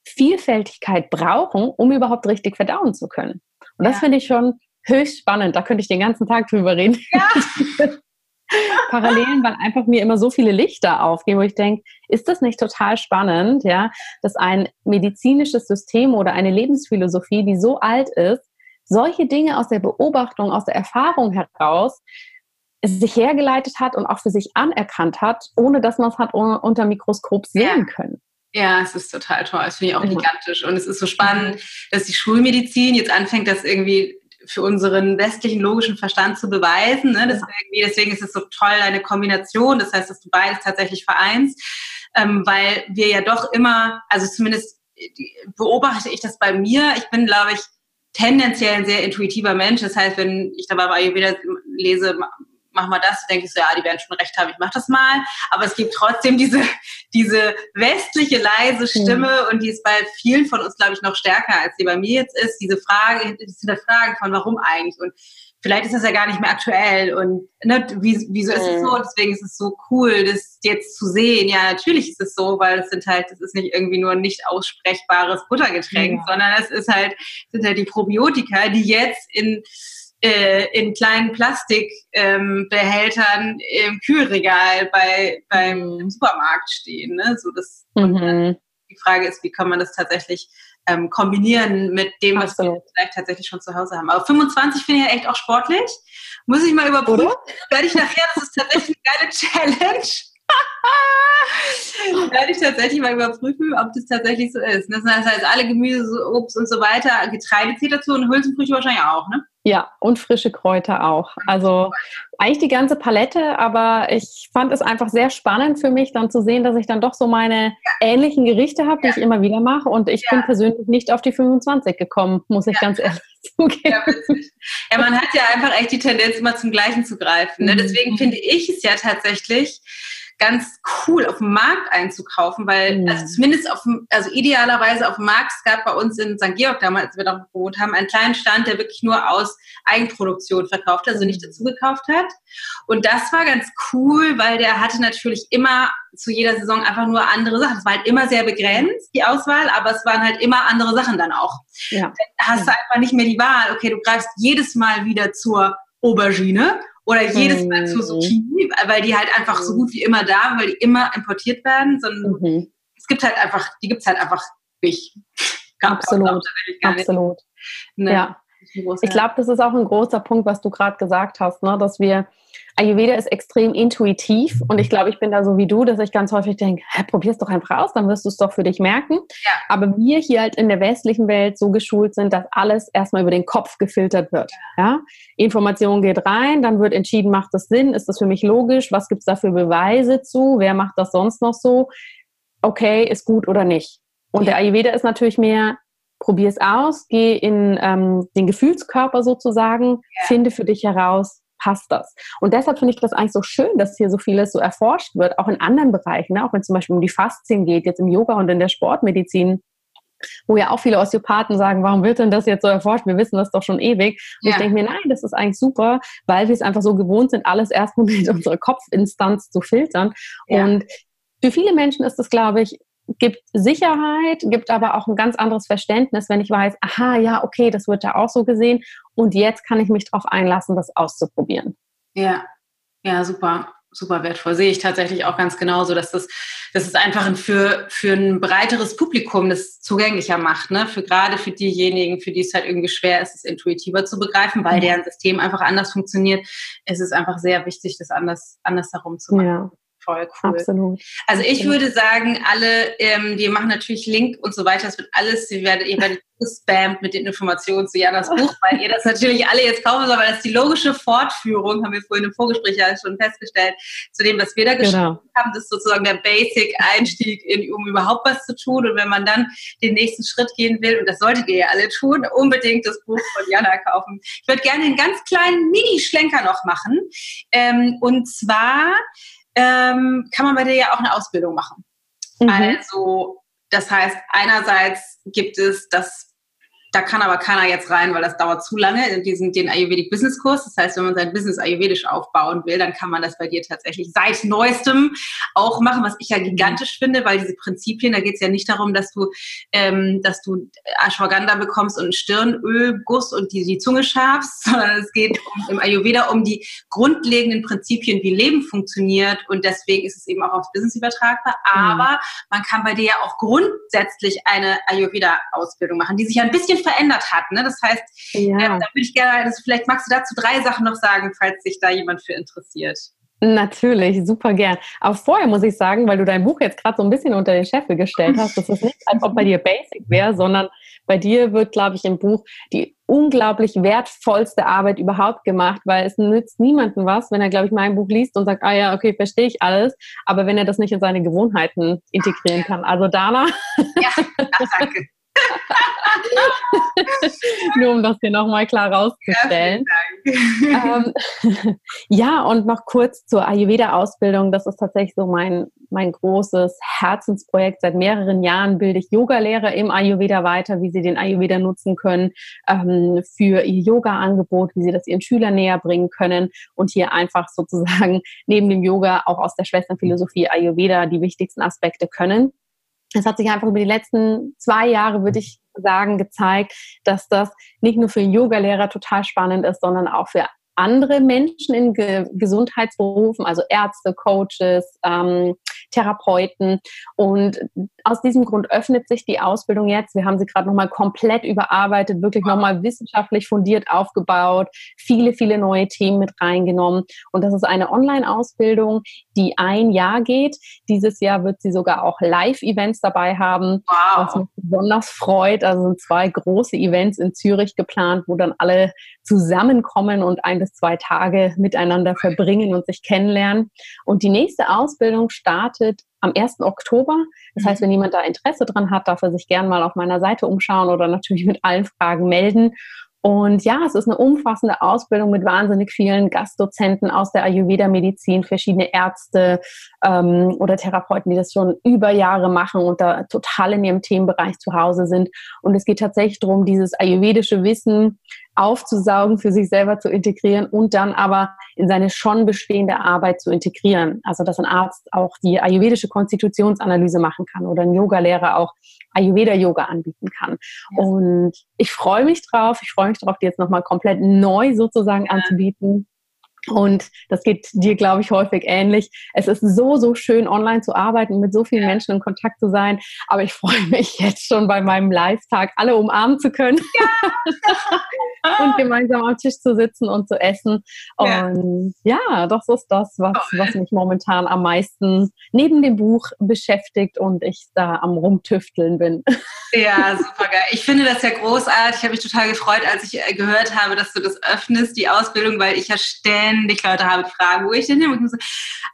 S2: Vielfältigkeit brauchen, um überhaupt richtig verdauen zu können. Und das finde ich schon höchst spannend. Da könnte ich den ganzen Tag drüber reden. Ja. [LAUGHS] Parallelen, weil einfach mir immer so viele Lichter aufgehen, wo ich denke, ist das nicht total spannend, ja, dass ein medizinisches System oder eine Lebensphilosophie, die so alt ist, solche Dinge aus der Beobachtung, aus der Erfahrung heraus sich hergeleitet hat und auch für sich anerkannt hat, ohne dass man es hat unter Mikroskop sehen
S1: ja.
S2: können.
S1: Ja, es ist total toll. Das finde ich auch ja. gigantisch. Und es ist so spannend, dass die Schulmedizin jetzt anfängt, das irgendwie für unseren westlichen logischen Verstand zu beweisen. Ne? Das ja. Deswegen ist es so toll, eine Kombination. Das heißt, dass du beides tatsächlich vereinst, ähm, weil wir ja doch immer, also zumindest beobachte ich das bei mir. Ich bin, glaube ich, tendenziell ein sehr intuitiver Mensch. Das heißt, wenn ich dabei bei Ayurveda lese, mach mal das, denke ich so, ja, die werden schon recht haben, ich mach das mal. Aber es gibt trotzdem diese, [LAUGHS] diese westliche leise Stimme mhm. und die ist bei vielen von uns, glaube ich, noch stärker, als sie bei mir jetzt ist. Diese Frage, diese Frage von warum eigentlich und vielleicht ist das ja gar nicht mehr aktuell und ne, wieso ist es so? Deswegen ist es so cool, das jetzt zu sehen. Ja, natürlich ist es so, weil es sind halt, das ist nicht irgendwie nur ein nicht aussprechbares Buttergetränk, ja. sondern es ist halt, sind halt die Probiotika, die jetzt in äh, in kleinen Plastikbehältern ähm, im Kühlregal bei, beim. Supermarkt stehen. Ne? So das, mhm. Die Frage ist, wie kann man das tatsächlich ähm, kombinieren mit dem, was Absolut. wir vielleicht tatsächlich schon zu Hause haben. Aber 25 finde ich ja echt auch sportlich. Muss ich mal überprüfen. Werde ich nachher, das ist tatsächlich eine geile Challenge. [LAUGHS] werde ich tatsächlich mal überprüfen, ob das tatsächlich so ist. Das heißt, alle Gemüse, Obst und so weiter, Getreide zählt dazu und Hülsenfrüchte wahrscheinlich auch, ne?
S2: Ja, und frische Kräuter auch. Also eigentlich die ganze Palette, aber ich fand es einfach sehr spannend für mich, dann zu sehen, dass ich dann doch so meine ähnlichen Gerichte habe, die ja. ich immer wieder mache. Und ich ja. bin persönlich nicht auf die 25 gekommen, muss ich ja. ganz ehrlich [LAUGHS] zugeben.
S1: Ja, man hat ja einfach echt die Tendenz, immer zum Gleichen zu greifen. Ne? Mhm. Deswegen finde ich es ja tatsächlich ganz cool auf dem Markt einzukaufen, weil mhm. also zumindest auf also idealerweise auf dem Markt, es gab bei uns in St. Georg damals, als wir da gewohnt haben, einen kleinen Stand, der wirklich nur aus Eigenproduktion verkauft, also nicht dazu gekauft hat. Und das war ganz cool, weil der hatte natürlich immer zu jeder Saison einfach nur andere Sachen. Es war halt immer sehr begrenzt, die Auswahl, aber es waren halt immer andere Sachen dann auch. Ja. Dann hast du einfach nicht mehr die Wahl, okay, du greifst jedes Mal wieder zur Aubergine oder jedes Mal mhm. Zucchini, weil die halt einfach so gut wie immer da, weil die immer importiert werden, sondern mhm. es gibt halt einfach, die gibt es halt einfach nicht. [LAUGHS]
S2: Absolut, absolut. Ne? Ja. Ich glaube, das ist auch ein großer Punkt, was du gerade gesagt hast, ne? dass wir Ayurveda ist extrem intuitiv und ich glaube, ich bin da so wie du, dass ich ganz häufig denke, probier es doch einfach aus, dann wirst du es doch für dich merken. Ja. Aber wir hier halt in der westlichen Welt so geschult sind, dass alles erstmal über den Kopf gefiltert wird. Ja? Information geht rein, dann wird entschieden, macht das Sinn, ist das für mich logisch, was gibt es da für Beweise zu, wer macht das sonst noch so, okay, ist gut oder nicht. Und der Ayurveda ist natürlich mehr, probier es aus, geh in ähm, den Gefühlskörper sozusagen, ja. finde für dich heraus, passt das. Und deshalb finde ich das eigentlich so schön, dass hier so vieles so erforscht wird, auch in anderen Bereichen, ne? auch wenn es zum Beispiel um die Faszien geht, jetzt im Yoga und in der Sportmedizin wo ja auch viele Osteopathen sagen, warum wird denn das jetzt so erforscht? Wir wissen das doch schon ewig. Und ja. ich denke mir, nein, das ist eigentlich super, weil wir es einfach so gewohnt sind, alles erstmal [LAUGHS] mit unserer Kopfinstanz zu filtern. Ja. Und für viele Menschen ist das, glaube ich, gibt Sicherheit, gibt aber auch ein ganz anderes Verständnis, wenn ich weiß, aha, ja, okay, das wird ja auch so gesehen und jetzt kann ich mich darauf einlassen, das auszuprobieren.
S1: Ja, ja, super, super wertvoll. Sehe ich tatsächlich auch ganz genauso, dass das, dass es einfach für, für ein breiteres Publikum das zugänglicher macht, ne? Für gerade für diejenigen, für die es halt irgendwie schwer ist, es intuitiver zu begreifen, weil mhm. deren System einfach anders funktioniert. Es ist einfach sehr wichtig, das anders, anders herum zu machen. Ja voll cool. Absolut. Also ich Absolut. würde sagen, alle, ähm, wir machen natürlich Link und so weiter, es wird alles, ihr werdet, ihr werdet [LAUGHS] gespammt mit den Informationen zu Janas Buch, weil ihr das natürlich alle jetzt kaufen sollt, weil das ist die logische Fortführung, haben wir vorhin im Vorgespräch ja schon festgestellt, zu dem, was wir da geschrieben genau. haben, das ist sozusagen der Basic-Einstieg, um überhaupt was zu tun und wenn man dann den nächsten Schritt gehen will, und das solltet ihr ja alle tun, unbedingt das Buch von Jana kaufen. Ich würde gerne einen ganz kleinen Mini-Schlenker noch machen ähm, und zwar ähm, kann man bei dir ja auch eine Ausbildung machen. Mhm. Also, das heißt, einerseits gibt es das da kann aber keiner jetzt rein, weil das dauert zu lange, in diesen, den Ayurvedic Business Kurs. Das heißt, wenn man sein Business ayurvedisch aufbauen will, dann kann man das bei dir tatsächlich seit neuestem auch machen, was ich ja gigantisch finde, weil diese Prinzipien, da geht es ja nicht darum, dass du, ähm, dass du Ashwagandha bekommst und einen Stirnölguss und die, die Zunge schabst, [LAUGHS] sondern es geht um, im Ayurveda um die grundlegenden Prinzipien, wie Leben funktioniert und deswegen ist es eben auch aufs Business übertragbar. Mhm. Aber man kann bei dir ja auch grundsätzlich eine Ayurveda-Ausbildung machen, die sich ja ein bisschen verändert hat. Ne? Das heißt, ja. ähm, da würde ich gerne, das, vielleicht magst du dazu drei Sachen noch sagen, falls sich da jemand für interessiert.
S2: Natürlich, super gern. Aber vorher muss ich sagen, weil du dein Buch jetzt gerade so ein bisschen unter den Scheffel gestellt hast, das ist nicht, als ob bei dir Basic wäre, sondern bei dir wird, glaube ich, im Buch die unglaublich wertvollste Arbeit überhaupt gemacht, weil es nützt niemandem was, wenn er, glaube ich, mein Buch liest und sagt, ah ja, okay, verstehe ich alles, aber wenn er das nicht in seine Gewohnheiten integrieren kann. Also Dana. Ja, [LAUGHS] danke. [LAUGHS] Nur um das hier nochmal klar rauszustellen. Ja, ähm, [LAUGHS] ja, und noch kurz zur Ayurveda-Ausbildung. Das ist tatsächlich so mein, mein großes Herzensprojekt. Seit mehreren Jahren bilde ich Yogalehrer im Ayurveda weiter, wie sie den Ayurveda nutzen können ähm, für ihr Yoga-Angebot, wie sie das ihren Schülern näher bringen können und hier einfach sozusagen [LAUGHS] neben dem Yoga auch aus der Schwesternphilosophie Ayurveda die wichtigsten Aspekte können es hat sich einfach über die letzten zwei Jahre, würde ich sagen, gezeigt, dass das nicht nur für Yogalehrer total spannend ist, sondern auch für andere Menschen in Ge Gesundheitsberufen, also Ärzte, Coaches, ähm, Therapeuten. Und aus diesem Grund öffnet sich die Ausbildung jetzt. Wir haben sie gerade nochmal komplett überarbeitet, wirklich nochmal wissenschaftlich fundiert aufgebaut, viele, viele neue Themen mit reingenommen. Und das ist eine Online-Ausbildung, die ein Jahr geht. Dieses Jahr wird sie sogar auch Live-Events dabei haben, wow. was mich besonders freut. Also sind zwei große Events in Zürich geplant, wo dann alle zusammenkommen und ein bis zwei Tage miteinander verbringen und sich kennenlernen. Und die nächste Ausbildung startet am 1. Oktober. Das heißt, wenn mhm. jemand da Interesse dran hat, darf er sich gern mal auf meiner Seite umschauen oder natürlich mit allen Fragen melden. Und ja, es ist eine umfassende Ausbildung mit wahnsinnig vielen Gastdozenten aus der Ayurveda-Medizin, verschiedene Ärzte ähm, oder Therapeuten, die das schon über Jahre machen und da total in ihrem Themenbereich zu Hause sind. Und es geht tatsächlich darum, dieses ayurvedische Wissen aufzusaugen, für sich selber zu integrieren und dann aber in seine schon bestehende Arbeit zu integrieren. Also dass ein Arzt auch die ayurvedische Konstitutionsanalyse machen kann oder ein Yogalehrer auch Ayurveda-Yoga anbieten kann. Ja. Und ich freue mich drauf. Ich freue mich darauf, die jetzt nochmal komplett neu sozusagen ja. anzubieten. Und das geht dir, glaube ich, häufig ähnlich. Es ist so, so schön, online zu arbeiten, mit so vielen ja. Menschen in Kontakt zu sein. Aber ich freue [LAUGHS] mich jetzt schon bei meinem Live-Tag, alle umarmen zu können. Ja. [LAUGHS] und gemeinsam am Tisch zu sitzen und zu essen. Und ja, ja das ist das, was, was mich momentan am meisten neben dem Buch beschäftigt und ich da am Rumtüfteln bin. [LAUGHS]
S1: Ja, super geil. Ich finde das ja großartig. Ich habe mich total gefreut, als ich äh, gehört habe, dass du das öffnest, die Ausbildung, weil ich ja ständig Leute habe, die fragen, wo ich denn hin muss.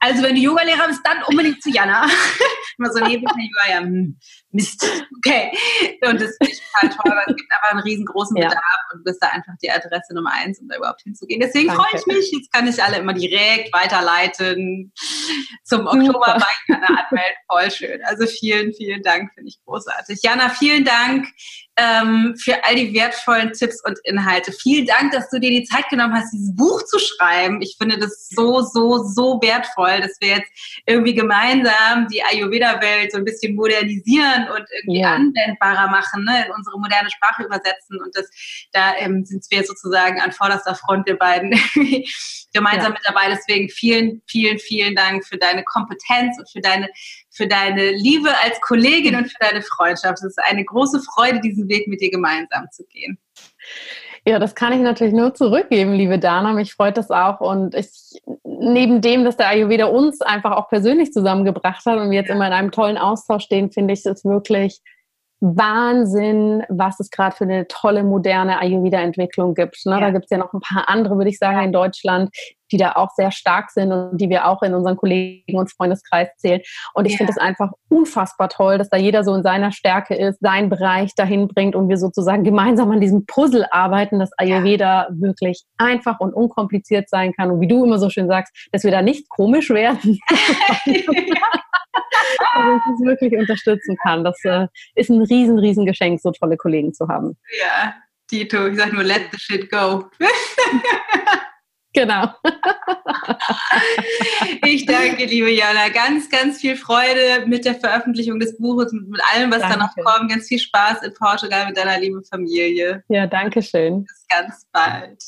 S1: Also wenn du Yogalehrer bist, dann unbedingt zu Jana. [LAUGHS] Immer so neben mir, ja, hm, Mist. Okay. Und das finde ich total toll, weil es gibt einfach einen riesengroßen Bedarf ja. und du bist da einfach die Adresse Nummer eins, um da überhaupt hinzugehen. Deswegen freue ich mich. Jetzt kann ich alle immer direkt weiterleiten zum Oktober bei Jana anmelden. Voll schön. Also vielen, vielen Dank, finde ich großartig. Jana, vielen Dank ähm, für all die wertvollen Tipps und Inhalte. Vielen Dank, dass du dir die Zeit genommen hast, dieses Buch zu schreiben. Ich finde das so, so, so wertvoll, dass wir jetzt irgendwie gemeinsam die Ayurveda-Welt so ein bisschen modernisieren und irgendwie ja. anwendbarer machen, ne, in unsere moderne Sprache übersetzen. Und das, da ähm, sind wir sozusagen an vorderster Front, wir beiden [LAUGHS] gemeinsam ja. mit dabei. Deswegen vielen, vielen, vielen Dank für deine Kompetenz und für deine für deine Liebe als Kollegin und für deine Freundschaft. Es ist eine große Freude, diesen Weg mit dir gemeinsam zu gehen.
S2: Ja, das kann ich natürlich nur zurückgeben, liebe Dana. Mich freut das auch. Und ich, neben dem, dass der Ayurveda uns einfach auch persönlich zusammengebracht hat und wir jetzt immer in einem tollen Austausch stehen, finde ich es wirklich Wahnsinn, was es gerade für eine tolle, moderne Ayurveda-Entwicklung gibt. Ne? Ja. Da gibt es ja noch ein paar andere, würde ich sagen, in Deutschland, die da auch sehr stark sind und die wir auch in unseren Kollegen- und Freundeskreis zählen. Und ich ja. finde es einfach unfassbar toll, dass da jeder so in seiner Stärke ist, seinen Bereich dahin bringt und wir sozusagen gemeinsam an diesem Puzzle arbeiten, dass Ayurveda wirklich einfach und unkompliziert sein kann. Und wie du immer so schön sagst, dass wir da nicht komisch werden. [LAUGHS] also ich es wirklich unterstützen kann. Das äh, ist ein riesen, riesen Geschenk, so tolle Kollegen zu haben.
S1: Ja, Tito, ich sage nur, let the shit go. [LAUGHS]
S2: Genau. [LAUGHS]
S1: ich danke, liebe Jana. Ganz, ganz viel Freude mit der Veröffentlichung des Buches, mit allem, was danke. da noch kommt. Ganz viel Spaß in Portugal mit deiner lieben Familie.
S2: Ja, danke schön.
S1: Bis ganz bald.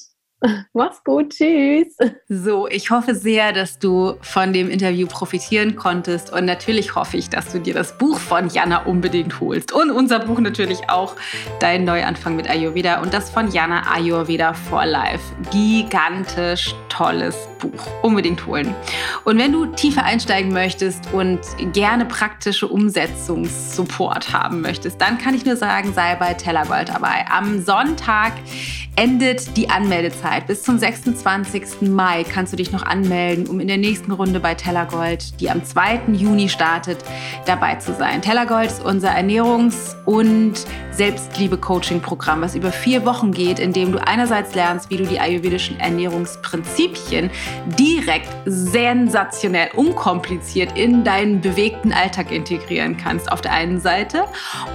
S1: [LAUGHS]
S2: Mach's gut, tschüss.
S1: So, ich hoffe sehr, dass du von dem Interview profitieren konntest und natürlich hoffe ich, dass du dir das Buch von Jana unbedingt holst und unser Buch natürlich auch, Dein Neuanfang mit Ayurveda und das von Jana Ayurveda for Life. Gigantisch tolles Buch. Unbedingt holen. Und wenn du tiefer einsteigen möchtest und gerne praktische Umsetzungssupport haben möchtest, dann kann ich nur sagen, sei bei Tellergold dabei. Am Sonntag endet die Anmeldezeit. Bis zum 26. Mai kannst du dich noch anmelden, um in der nächsten Runde bei Tellergold, die am 2. Juni startet, dabei zu sein. Tellergold ist unser Ernährungs- und Selbstliebe-Coaching-Programm, was über vier Wochen geht, in dem du einerseits lernst, wie du die ayurvedischen Ernährungsprinzipien direkt sensationell unkompliziert in deinen bewegten Alltag integrieren kannst, auf der einen Seite.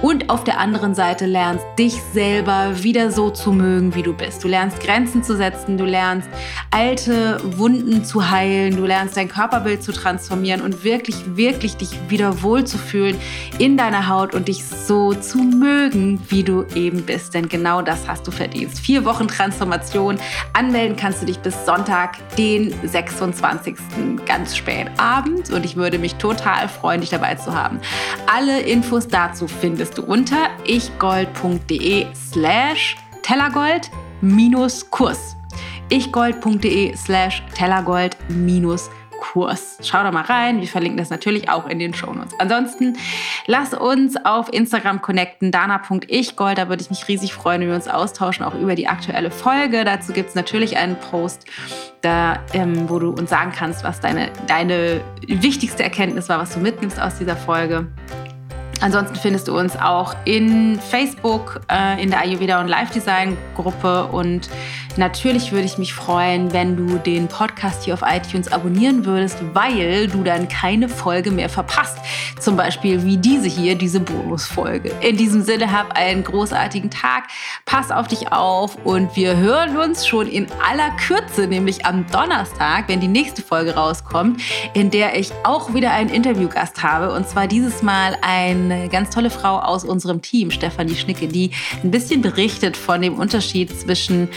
S1: Und auf der anderen Seite lernst, dich selber wieder so zu mögen, wie du bist. Du lernst Grenzen zu setzen, du lernst alte Wunden zu heilen, du lernst dein Körperbild zu transformieren und wirklich, wirklich dich wieder wohlzufühlen in deiner Haut und dich so zu mögen, wie du eben bist. Denn genau das hast du verdient. Vier Wochen Transformation. Anmelden kannst du dich bis Sonntag, den 26. ganz spät abends und ich würde mich total freuen, dich dabei zu haben. Alle Infos dazu findest du unter ichgold.de slash tellergold Kurs. ichgold.de slash tellergold Kurs. Kurs. Schau da mal rein. Wir verlinken das natürlich auch in den Shownotes. Ansonsten lass uns auf Instagram connecten, dana.ichgold. Da würde ich mich riesig freuen, wenn wir uns austauschen, auch über die aktuelle Folge. Dazu gibt es natürlich einen Post, da, ähm, wo du uns sagen kannst, was deine, deine wichtigste Erkenntnis war, was du mitnimmst aus dieser Folge. Ansonsten findest du uns auch in Facebook, äh, in der Ayurveda und Life Design Gruppe. Und natürlich würde ich mich freuen, wenn du den Podcast hier auf iTunes abonnieren würdest, weil du dann keine Folge mehr verpasst. Zum Beispiel wie diese hier, diese Bonusfolge. In diesem Sinne, hab einen großartigen Tag. Pass auf dich auf und wir hören uns schon in aller Kürze, nämlich am Donnerstag, wenn die nächste Folge rauskommt, in der ich auch wieder einen Interviewgast habe. Und zwar dieses Mal ein eine ganz tolle Frau aus unserem Team, Stefanie Schnicke, die ein bisschen berichtet von dem Unterschied zwischen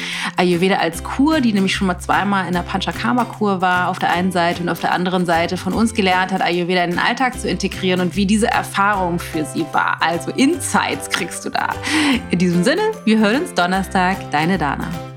S1: Ayurveda als Kur, die nämlich schon mal zweimal in der Panchakarma-Kur war, auf der einen Seite und auf der anderen Seite von uns gelernt hat, Ayurveda in den Alltag zu integrieren und wie diese Erfahrung für sie war. Also Insights kriegst du da. In diesem Sinne, wir hören uns Donnerstag. Deine Dana.